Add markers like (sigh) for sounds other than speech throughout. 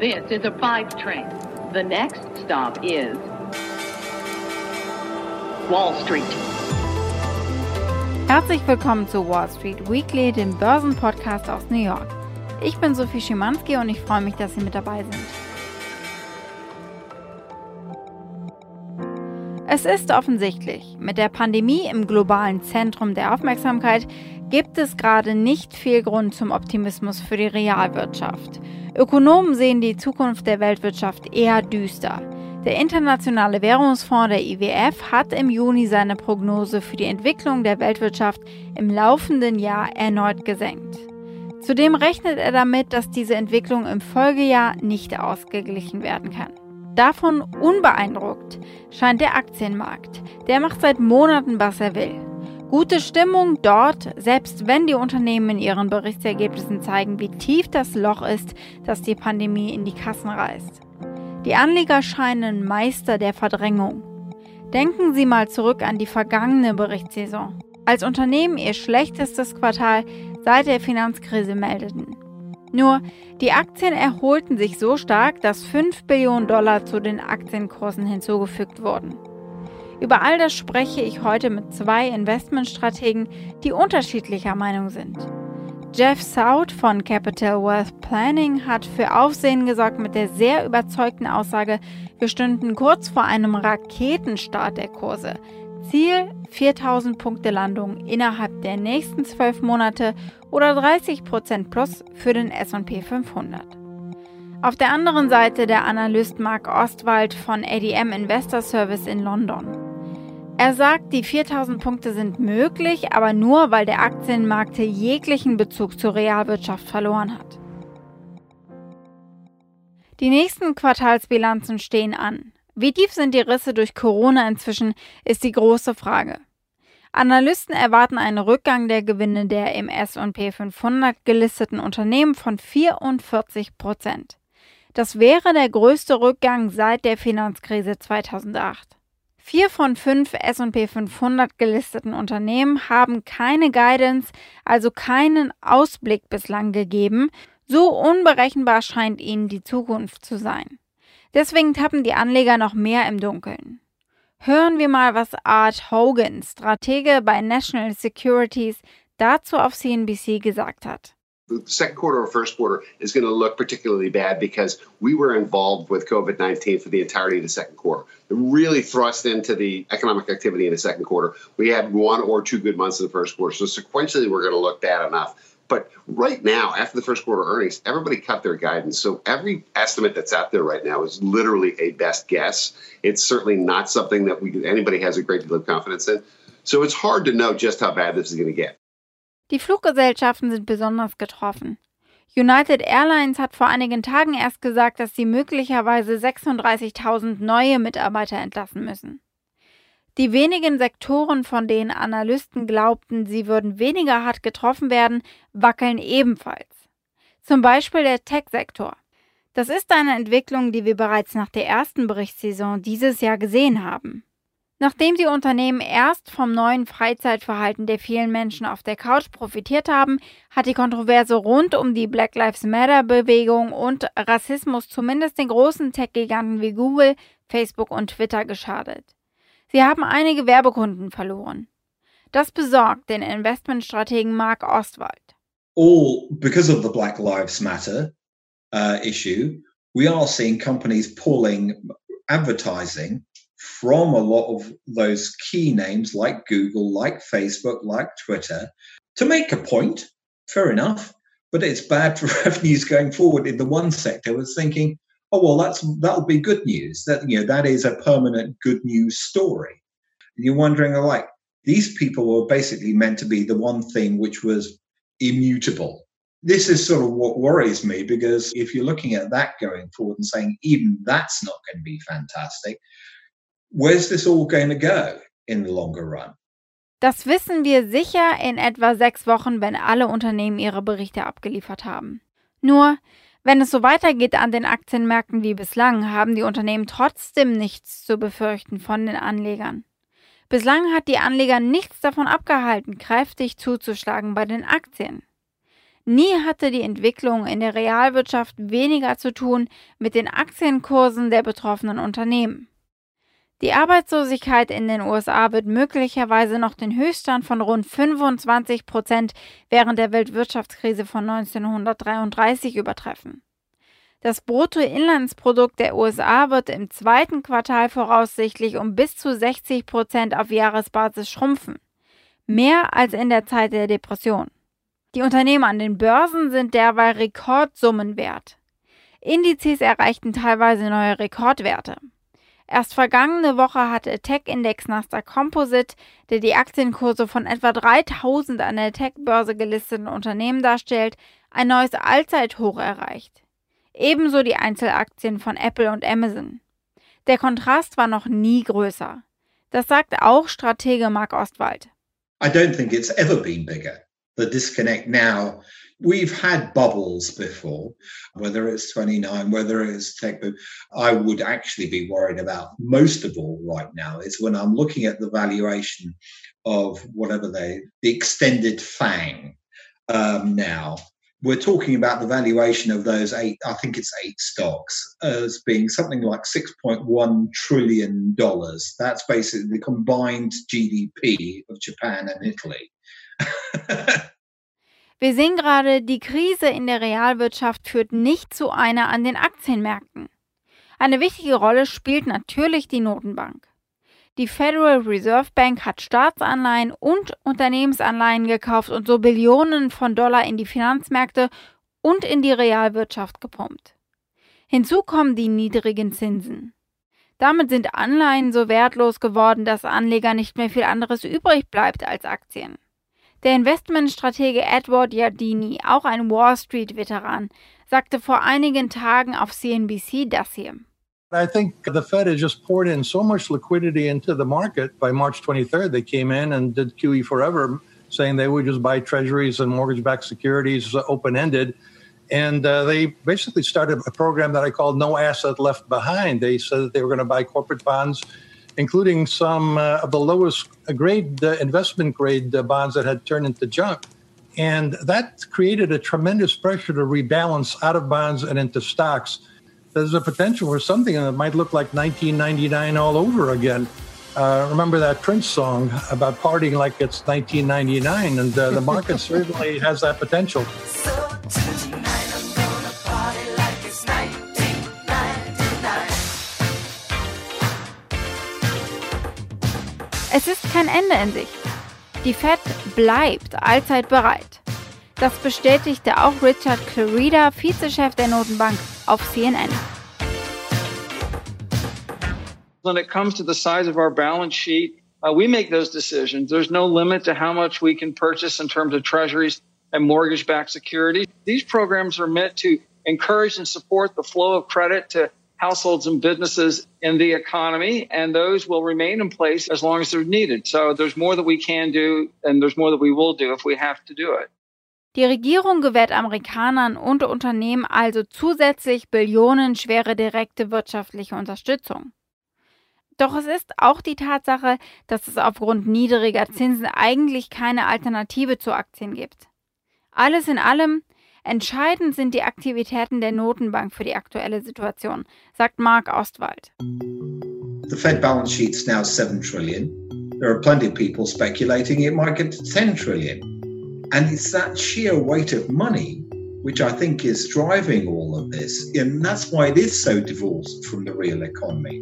This is a five train. The next stop is Wall Street. Herzlich willkommen zu Wall Street Weekly, dem Börsenpodcast aus New York. Ich bin Sophie Schimanski und ich freue mich, dass Sie mit dabei sind. Es ist offensichtlich, mit der Pandemie im globalen Zentrum der Aufmerksamkeit gibt es gerade nicht viel Grund zum Optimismus für die Realwirtschaft. Ökonomen sehen die Zukunft der Weltwirtschaft eher düster. Der Internationale Währungsfonds der IWF hat im Juni seine Prognose für die Entwicklung der Weltwirtschaft im laufenden Jahr erneut gesenkt. Zudem rechnet er damit, dass diese Entwicklung im Folgejahr nicht ausgeglichen werden kann. Davon unbeeindruckt scheint der Aktienmarkt. Der macht seit Monaten, was er will. Gute Stimmung dort, selbst wenn die Unternehmen in ihren Berichtsergebnissen zeigen, wie tief das Loch ist, das die Pandemie in die Kassen reißt. Die Anleger scheinen Meister der Verdrängung. Denken Sie mal zurück an die vergangene Berichtssaison, als Unternehmen ihr schlechtestes Quartal seit der Finanzkrise meldeten. Nur, die Aktien erholten sich so stark, dass 5 Billionen Dollar zu den Aktienkursen hinzugefügt wurden. Über all das spreche ich heute mit zwei Investmentstrategen, die unterschiedlicher Meinung sind. Jeff Sout von Capital Wealth Planning hat für Aufsehen gesorgt mit der sehr überzeugten Aussage, wir stünden kurz vor einem Raketenstart der Kurse. Ziel 4000 Punkte Landung innerhalb der nächsten 12 Monate oder 30% plus für den SP 500. Auf der anderen Seite der Analyst Mark Ostwald von ADM Investor Service in London. Er sagt, die 4000 Punkte sind möglich, aber nur, weil der Aktienmarkt jeglichen Bezug zur Realwirtschaft verloren hat. Die nächsten Quartalsbilanzen stehen an. Wie tief sind die Risse durch Corona inzwischen, ist die große Frage. Analysten erwarten einen Rückgang der Gewinne der im S&P 500 gelisteten Unternehmen von 44 Prozent. Das wäre der größte Rückgang seit der Finanzkrise 2008. Vier von fünf SP 500 gelisteten Unternehmen haben keine Guidance, also keinen Ausblick bislang gegeben. So unberechenbar scheint ihnen die Zukunft zu sein. Deswegen tappen die Anleger noch mehr im Dunkeln. Hören wir mal, was Art Hogan, Stratege bei National Securities, dazu auf CNBC gesagt hat. The second quarter or first quarter is going to look particularly bad because we were involved with COVID 19 for the entirety of the second quarter. It really thrust into the economic activity in the second quarter. We had one or two good months in the first quarter. So sequentially, we're going to look bad enough. But right now, after the first quarter earnings, everybody cut their guidance. So every estimate that's out there right now is literally a best guess. It's certainly not something that we anybody has a great deal of confidence in. So it's hard to know just how bad this is going to get. Die Fluggesellschaften sind besonders getroffen. United Airlines hat vor einigen Tagen erst gesagt, dass sie möglicherweise 36.000 neue Mitarbeiter entlassen müssen. Die wenigen Sektoren, von denen Analysten glaubten, sie würden weniger hart getroffen werden, wackeln ebenfalls. Zum Beispiel der Tech-Sektor. Das ist eine Entwicklung, die wir bereits nach der ersten Berichtssaison dieses Jahr gesehen haben. Nachdem die Unternehmen erst vom neuen Freizeitverhalten der vielen Menschen auf der Couch profitiert haben, hat die Kontroverse rund um die Black Lives Matter Bewegung und Rassismus zumindest den großen Tech-Giganten wie Google, Facebook und Twitter geschadet. Sie haben einige Werbekunden verloren. Das besorgt den Investmentstrategen Mark Ostwald. All because of the Black Lives Matter uh, issue, we are seeing companies pulling advertising from a lot of those key names like Google, like Facebook, like Twitter to make a point. Fair enough. But it's bad (laughs) for revenues going forward in the one sector was thinking, oh well that's that'll be good news. That you know, that is a permanent good news story. And you're wondering like these people were basically meant to be the one thing which was immutable. This is sort of what worries me because if you're looking at that going forward and saying even that's not going to be fantastic, where's this all going to go in the longer run? Das wissen wir sicher in etwa sechs Wochen, wenn alle Unternehmen ihre Berichte abgeliefert haben. Nur, wenn es so weitergeht an den Aktienmärkten wie bislang, haben die Unternehmen trotzdem nichts zu befürchten von den Anlegern. Bislang hat die Anleger nichts davon abgehalten, kräftig zuzuschlagen bei den Aktien. Nie hatte die Entwicklung in der Realwirtschaft weniger zu tun mit den Aktienkursen der betroffenen Unternehmen. Die Arbeitslosigkeit in den USA wird möglicherweise noch den Höchststand von rund 25 Prozent während der Weltwirtschaftskrise von 1933 übertreffen. Das Bruttoinlandsprodukt der USA wird im zweiten Quartal voraussichtlich um bis zu 60 Prozent auf Jahresbasis schrumpfen. Mehr als in der Zeit der Depression. Die Unternehmen an den Börsen sind derweil Rekordsummen wert. Indizes erreichten teilweise neue Rekordwerte. Erst vergangene Woche hatte Tech-Index Nasdaq Composite, der die Aktienkurse von etwa 3000 an der Tech-Börse gelisteten Unternehmen darstellt, ein neues Allzeithoch erreicht. Ebenso die Einzelaktien von Apple und Amazon. Der Kontrast war noch nie größer. Das sagt auch Stratege Mark Ostwald. I don't think it's ever been bigger. The disconnect now We've had bubbles before, whether it's 29, whether it's tech. I would actually be worried about most of all right now is when I'm looking at the valuation of whatever they, the extended FANG um, now. We're talking about the valuation of those eight, I think it's eight stocks, as being something like $6.1 trillion. That's basically the combined GDP of Japan and Italy. (laughs) Wir sehen gerade, die Krise in der Realwirtschaft führt nicht zu einer an den Aktienmärkten. Eine wichtige Rolle spielt natürlich die Notenbank. Die Federal Reserve Bank hat Staatsanleihen und Unternehmensanleihen gekauft und so Billionen von Dollar in die Finanzmärkte und in die Realwirtschaft gepumpt. Hinzu kommen die niedrigen Zinsen. Damit sind Anleihen so wertlos geworden, dass Anleger nicht mehr viel anderes übrig bleibt als Aktien. Der Investmentstratege Edward Yardeni, auch ein Wall Street-Veteran, sagte vor einigen Tagen auf CNBC das hier. I think the Fed has just poured in so much liquidity into the market. By March 23rd, they came in and did QE forever, saying they would just buy treasuries and mortgage backed securities open ended. And uh, they basically started a program that I called No Asset Left Behind. They said that they were going to buy corporate bonds including some uh, of the lowest grade uh, investment grade uh, bonds that had turned into junk. And that created a tremendous pressure to rebalance out of bonds and into stocks. There's a potential for something that might look like 1999 all over again. Uh, remember that Prince song about partying like it's 1999, and uh, the market (laughs) certainly has that potential. Es kein Ende in Sicht. Die Fed bleibt allzeit bereit. Das bestätigte auch Richard Clarida, Vizechef der Notenbank, auf CNN. When it comes to the size of our balance sheet, uh, we make those decisions. There's no limit to how much we can purchase in terms of treasuries and mortgage backed securities. These programs are meant to encourage and support the flow of credit to households and businesses in the economy, and those will remain in place as long as they're needed. So there's more that we can do, and there's more that we will do if we have to do it. Die Regierung gewährt Amerikanern und Unternehmen also zusätzlich billionenschwere direkte wirtschaftliche Unterstützung. Doch es ist auch die Tatsache, dass es aufgrund niedriger Zinsen eigentlich keine Alternative zu Aktien gibt. Alles in allem Entscheidend sind die Aktivitäten der Notenbank für die aktuelle Situation, sagt Marc Ostwald. The Fed balance sheet's now 7 trillion. There are plenty of people speculating it might get to 10 trillion. And it's that sheer weight of money which I think is driving all of this. And that's why it is so divorced from the real economy.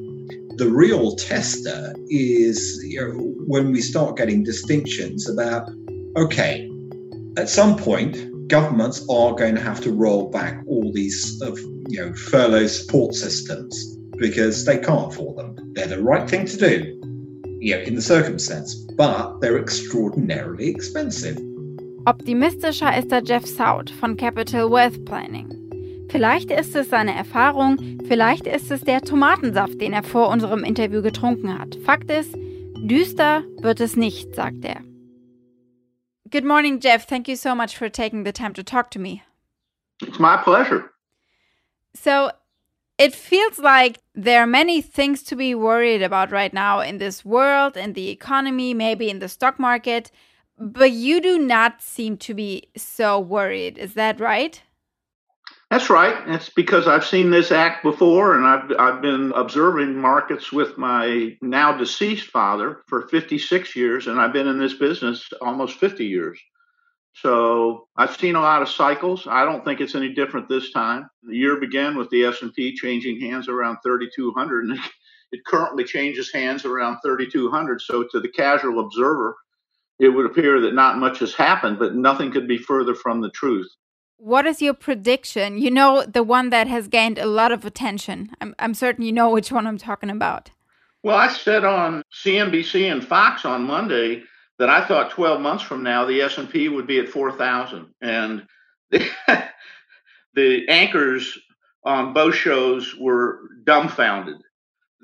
The real tester is you know, when we start getting distinctions about, okay, at some point, governments are going to have to roll back all these uh, you know furlough support systems because they can't afford them. They're the right thing to do, you know, in the circumstance, but they're extraordinarily expensive. Optimistischer ist der Jeff Sout von Capital Wealth Planning. Vielleicht ist es seine Erfahrung, vielleicht ist es der Tomatensaft, den er vor unserem Interview getrunken hat. Fakt ist, düster wird es nicht, sagt er. Good morning, Jeff. Thank you so much for taking the time to talk to me. It's my pleasure. So, it feels like there are many things to be worried about right now in this world, in the economy, maybe in the stock market. But you do not seem to be so worried. Is that right? That's right. It's because I've seen this act before, and I've I've been observing markets with my now deceased father for 56 years, and I've been in this business almost 50 years. So I've seen a lot of cycles. I don't think it's any different this time. The year began with the S&P changing hands around 3,200, and (laughs) it currently changes hands around 3,200. So to the casual observer, it would appear that not much has happened, but nothing could be further from the truth. What is your prediction? You know, the one that has gained a lot of attention. I'm, I'm certain you know which one I'm talking about. Well, I said on CNBC and Fox on Monday that I thought 12 months from now the S&P would be at 4,000, and the, (laughs) the anchors on both shows were dumbfounded.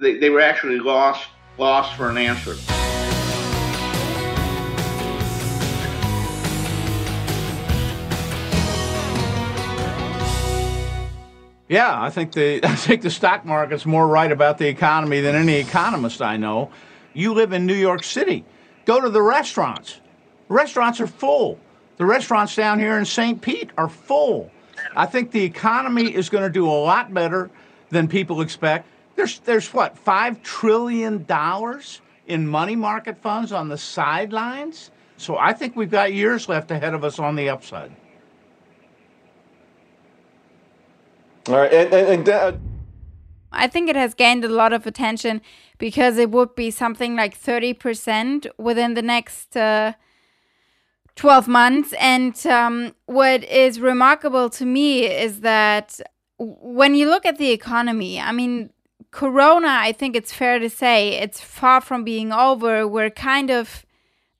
They, they were actually lost lost for an answer. Yeah, I think the (laughs) I think the stock market's more right about the economy than any economist I know. You live in New York City. Go to the restaurants. The restaurants are full. The restaurants down here in St. Pete are full. I think the economy is going to do a lot better than people expect. There's there's what, 5 trillion dollars in money market funds on the sidelines? So I think we've got years left ahead of us on the upside. All right, and, and, and uh, I think it has gained a lot of attention because it would be something like 30% within the next uh, 12 months. And um, what is remarkable to me is that when you look at the economy, I mean, Corona, I think it's fair to say, it's far from being over. We're kind of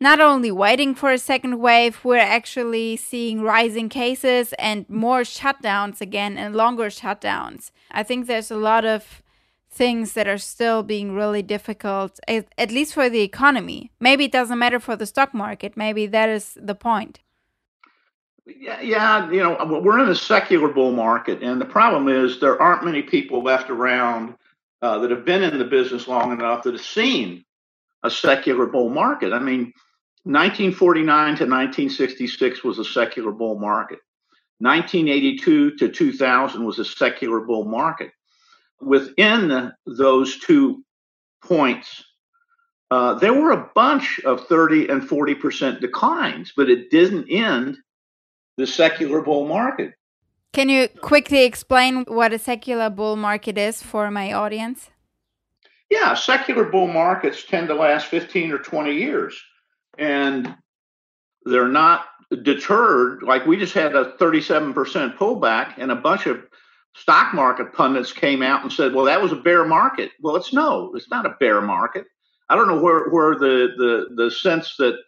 not only waiting for a second wave, we're actually seeing rising cases and more shutdowns again and longer shutdowns. I think there's a lot of things that are still being really difficult, at least for the economy. Maybe it doesn't matter for the stock market. Maybe that is the point. Yeah, yeah, you know, we're in a secular bull market, and the problem is there aren't many people left around uh, that have been in the business long enough that have seen a secular bull market. I mean, 1949 to 1966 was a secular bull market. 1982 to 2000 was a secular bull market. Within those two points, uh, there were a bunch of 30 and 40% declines, but it didn't end the secular bull market. Can you quickly explain what a secular bull market is for my audience? Yeah, secular bull markets tend to last 15 or 20 years and they're not deterred. Like we just had a 37% pullback, and a bunch of stock market pundits came out and said, "Well, that was a bear market." Well, it's no, it's not a bear market. I don't know where where the the the sense that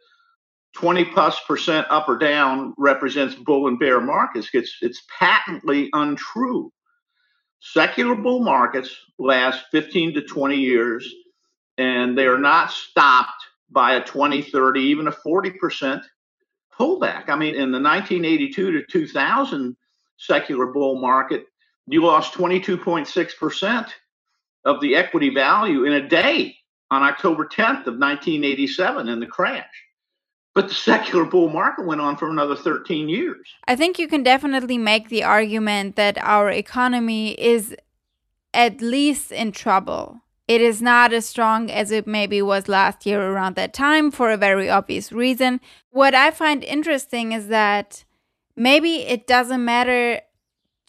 20 plus percent up or down represents bull and bear markets. It's it's patently untrue. Secular bull markets last 15 to 20 years, and they are not stopped by a 20, 30, even a 40% pullback. I mean, in the 1982 to 2000 secular bull market, you lost 22.6% of the equity value in a day on October 10th of 1987 in the crash. But the (laughs) secular bull market went on for another 13 years. I think you can definitely make the argument that our economy is at least in trouble it is not as strong as it maybe was last year around that time for a very obvious reason. What I find interesting is that maybe it doesn't matter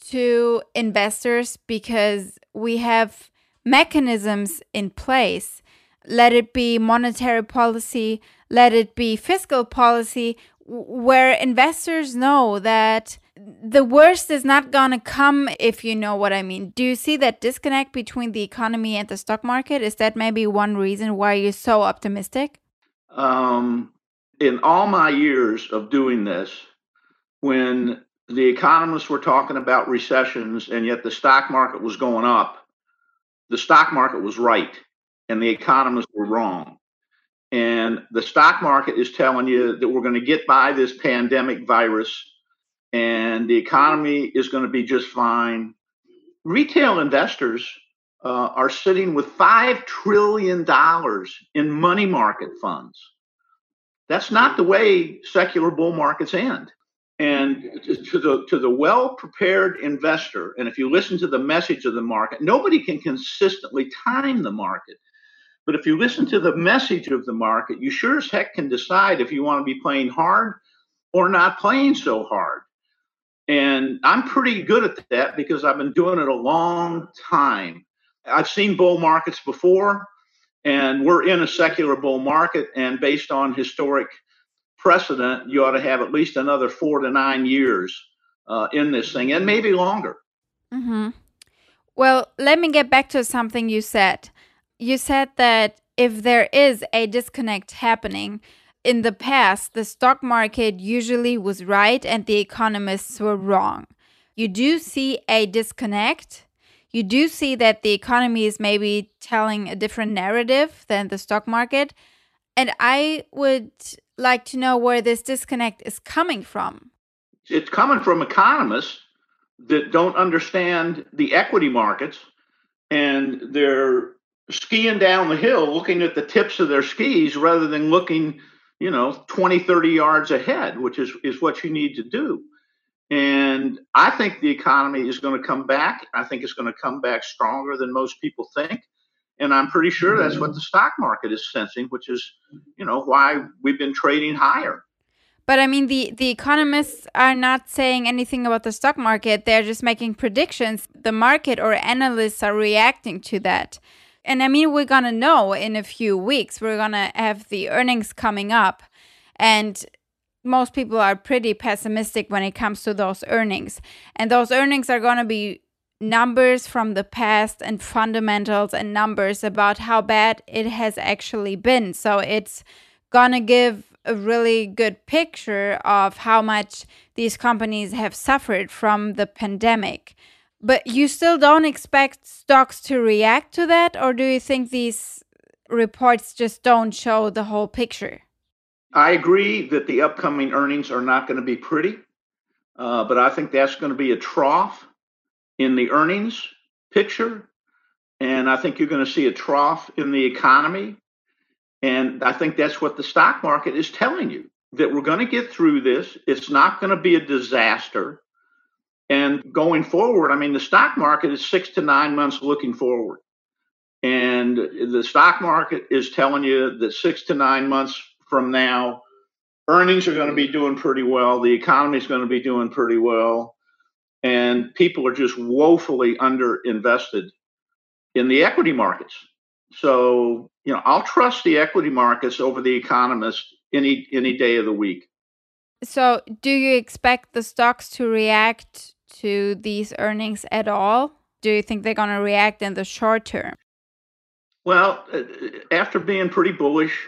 to investors because we have mechanisms in place. Let it be monetary policy, let it be fiscal policy, where investors know that the worst is not going to come if you know what I mean. Do you see that disconnect between the economy and the stock market? Is that maybe one reason why you're so optimistic? Um, in all my years of doing this, when the economists were talking about recessions and yet the stock market was going up, the stock market was right and the economists were wrong. And the stock market is telling you that we're going to get by this pandemic virus and the economy is going to be just fine. Retail investors uh, are sitting with $5 trillion in money market funds. That's not the way secular bull markets end. And to the to the well prepared investor, and if you listen to the message of the market, nobody can consistently time the market. But if you listen to the message of the market, you sure as heck can decide if you want to be playing hard or not playing so hard. And I'm pretty good at that because I've been doing it a long time. I've seen bull markets before, and we're in a secular bull market. And based on historic precedent, you ought to have at least another four to nine years uh, in this thing, and maybe longer. Mm-hmm. Well, let me get back to something you said. You said that if there is a disconnect happening, in the past, the stock market usually was right and the economists were wrong. You do see a disconnect. You do see that the economy is maybe telling a different narrative than the stock market. And I would like to know where this disconnect is coming from. It's coming from economists that don't understand the equity markets and they're skiing down the hill looking at the tips of their skis rather than looking you know 20 30 yards ahead which is is what you need to do and i think the economy is going to come back i think it's going to come back stronger than most people think and i'm pretty sure that's what the stock market is sensing which is you know why we've been trading higher but I mean, the, the economists are not saying anything about the stock market. They're just making predictions. The market or analysts are reacting to that. And I mean, we're to know in a few weeks. We're to have the earnings coming up. And most people are pretty pessimistic when it comes to those earnings. And those earnings are to be numbers from the past and fundamentals and numbers about how bad it has actually been. So it's to give a really good picture of how much these companies have suffered from the pandemic. But you still don't expect stocks to react to that, or do you think these reports just don't show the whole picture? I agree that the upcoming earnings are not going to be pretty, uh, but I think that's going to be a trough in the earnings picture. And I think you're going to see a trough in the economy. And I think that's what the stock market is telling you that we're going to get through this. It's not going to be a disaster. And going forward, I mean, the stock market is six to nine months looking forward. And the stock market is telling you that six to nine months from now, earnings are going to be doing pretty well. The economy is going to be doing pretty well. And people are just woefully underinvested in the equity markets. So, you know, I'll trust the equity markets over the economists any any day of the week. So, do you expect the stocks to react to these earnings at all? Do you think they're going to react in the short term? Well, uh, after being pretty bullish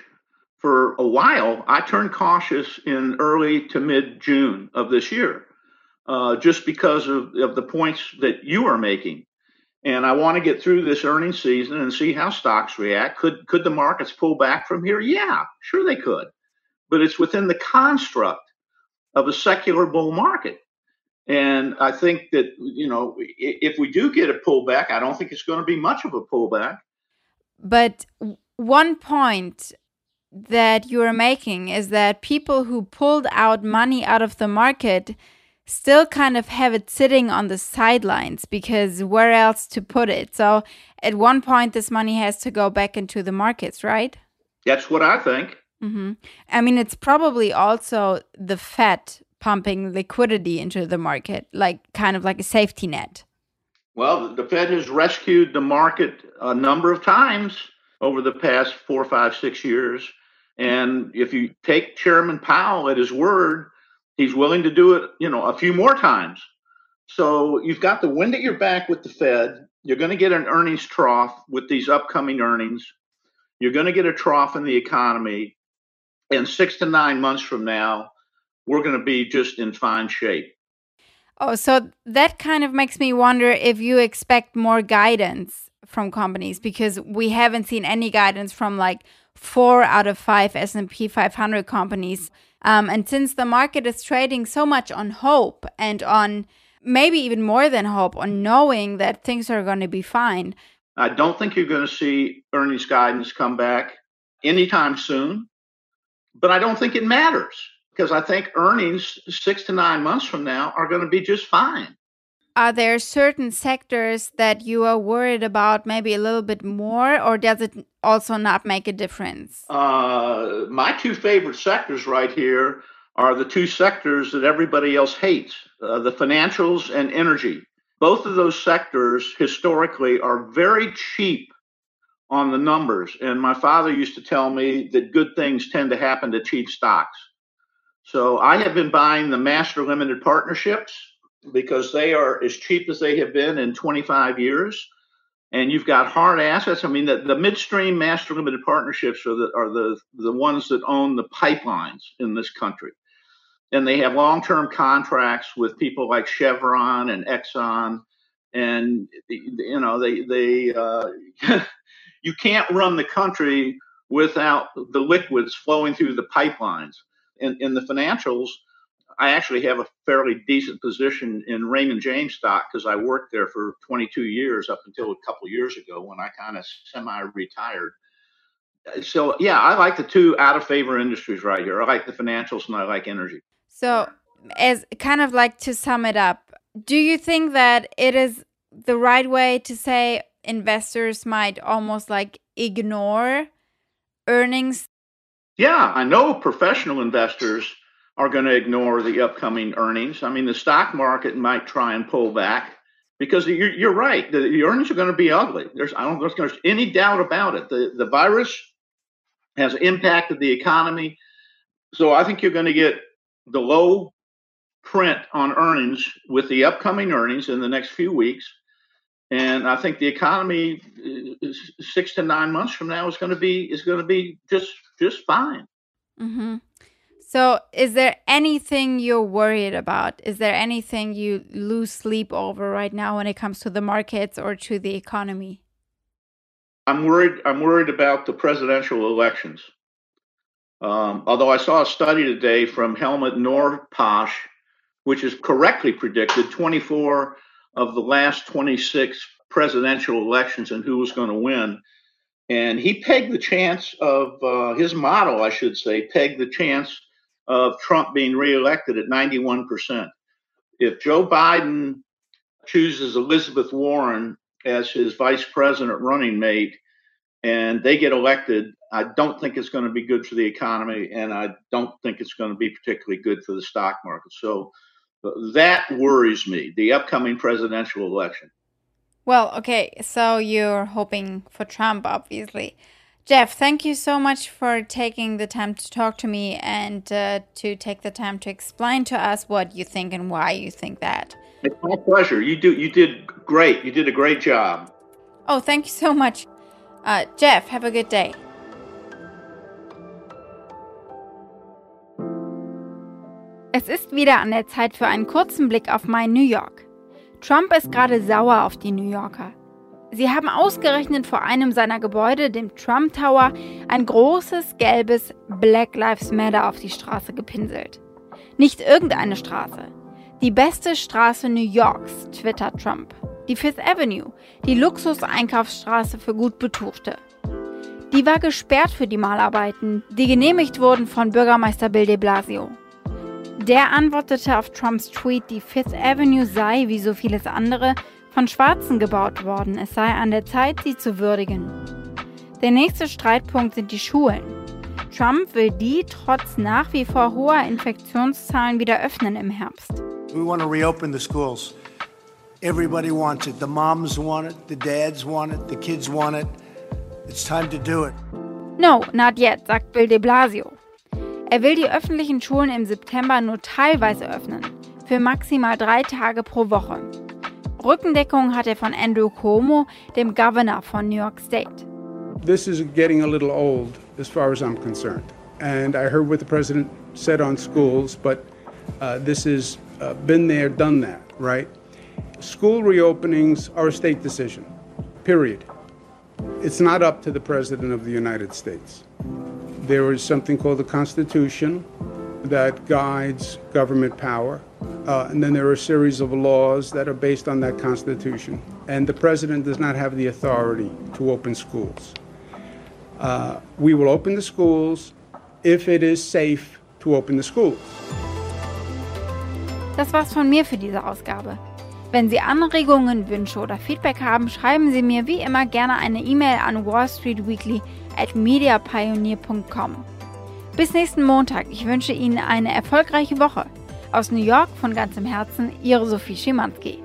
for a while, I turned cautious in early to mid June of this year, uh, just because of, of the points that you are making. And I want to get through this earnings season and see how stocks react. Could could the markets pull back from here? Yeah, sure they could. But it's within the construct of a secular bull market. And I think that, you know, if we do get a pullback, I don't think it's going to be much of a pullback. But one point that you are making is that people who pulled out money out of the market still kind of have it sitting on the sidelines because where else to put it? So at one point, this money has to go back into the markets, right? That's what I think. Mm-hmm. I mean, it's probably also the Fed pumping liquidity into the market, like kind of like a safety net? Well, the Fed has rescued the market a number of times over the past four, five, six years. And if you take Chairman Powell at his word, he's willing to do it, you know, a few more times. So you've got the wind at your back with the Fed. You're going to get an earnings trough with these upcoming earnings. You're going to get a trough in the economy. And six to nine months from now, we're going to be just in fine shape. Oh, so that kind of makes me wonder if you expect more guidance from companies because we haven't seen any guidance from like four out of five S&P 500 companies. Um, and since the market is trading so much on hope and on maybe even more than hope, on knowing that things are going to be fine. I don't think you're going to see earnings guidance come back anytime soon but I don't think it matters because I think earnings six to nine months from now are going to be just fine. Are there certain sectors that you are worried about maybe a little bit more, or does it also not make a difference? Uh, my two favorite sectors right here are the two sectors that everybody else hates uh, the financials and energy. Both of those sectors historically are very cheap on the numbers. And my father used to tell me that good things tend to happen to cheap stocks. So I have been buying the master limited partnerships because they are as cheap as they have been in 25 years. And you've got hard assets. I mean, the, the midstream master limited partnerships are the are the the ones that own the pipelines in this country, and they have long term contracts with people like Chevron and Exxon, and you know they they uh, (laughs) you can't run the country without the liquids flowing through the pipelines. In, in the financials, I actually have a fairly decent position in Raymond James stock because I worked there for 22 years up until a couple years ago when I kind of semi-retired. So yeah, I like the two out of favor industries right here. I like the financials and I like energy. So, as kind of like to sum it up, do you think that it is the right way to say investors might almost like ignore earnings? Yeah, I know professional investors are going to ignore the upcoming earnings. I mean, the stock market might try and pull back because you're, you're right. The, the, earnings are going to be ugly. There's I don't think there's any doubt about it. The the virus has impacted the economy, so I think you're going to get the low print on earnings with the upcoming earnings in the next few weeks. And I think the economy uh, six to nine months from now is going to be is going to be just just fine. Mm-hmm. So, is there anything you're worried about? Is there anything you lose sleep over right now when it comes to the markets or to the economy? I'm worried. I'm worried about the presidential elections. Um, although I saw a study today from Helmut Norpoth, which has correctly predicted 24 of the last 26 presidential elections and who was going to win. And he pegged the chance of uh, his model, I should say, pegged the chance of Trump being reelected at 91%. If Joe Biden chooses Elizabeth Warren as his vice president running mate and they get elected, I don't think it's going to be good for the economy and I don't think it's going to be particularly good for the stock market. So that worries me, the upcoming presidential election. Well, okay, so you're hoping for Trump, obviously. Jeff, thank you so much for taking the time to talk to me and uh, to take the time to explain to us what you think and why you think that. It's my pleasure. You do. You did great. You did a great job. Oh, thank you so much, uh, Jeff. Have a good day. Es ist wieder an der Zeit für einen kurzen Blick auf mein New York. Trump ist gerade sauer auf die New Yorker. Sie haben ausgerechnet vor einem seiner Gebäude, dem Trump Tower, ein großes gelbes Black Lives Matter auf die Straße gepinselt. Nicht irgendeine Straße. Die beste Straße New Yorks, twittert Trump. Die Fifth Avenue, die Luxus-Einkaufsstraße für gut Betuchte. Die war gesperrt für die Malarbeiten, die genehmigt wurden von Bürgermeister Bill de Blasio. Der antwortete auf Trumps Tweet, die Fifth Avenue sei, wie so vieles andere, von Schwarzen gebaut worden. Es sei an der Zeit, sie zu würdigen. Der nächste Streitpunkt sind die Schulen. Trump will die trotz nach wie vor hoher Infektionszahlen wieder öffnen im Herbst. We want to reopen the schools. Everybody wants it. The moms want it, the dads want it, the kids want it. It's time to do it. No, not yet, sagt Bill de Blasio. Er will die öffentlichen Schulen im September nur teilweise öffnen, für maximal drei Tage pro Woche. Rückendeckung hat er von Andrew Cuomo, dem Governor von New York State. This is getting a little old as far as I'm concerned. And I heard what the president said on schools, but uh, this has uh, been there, done that, right? School reopenings are a state decision, period. It's not up to the president of the United States. There is something called the Constitution that guides government power. Uh, and then there are a series of laws that are based on that Constitution. And the president does not have the authority to open schools. Uh, we will open the schools if it is safe to open the schools. Das war's von mir für diese Ausgabe. Wenn Sie Anregungen, Wünsche oder Feedback haben, schreiben Sie mir wie immer gerne eine E-Mail an wallstreetweekly at mediapioneer.com. Bis nächsten Montag. Ich wünsche Ihnen eine erfolgreiche Woche. Aus New York von ganzem Herzen, Ihre Sophie Schimanski.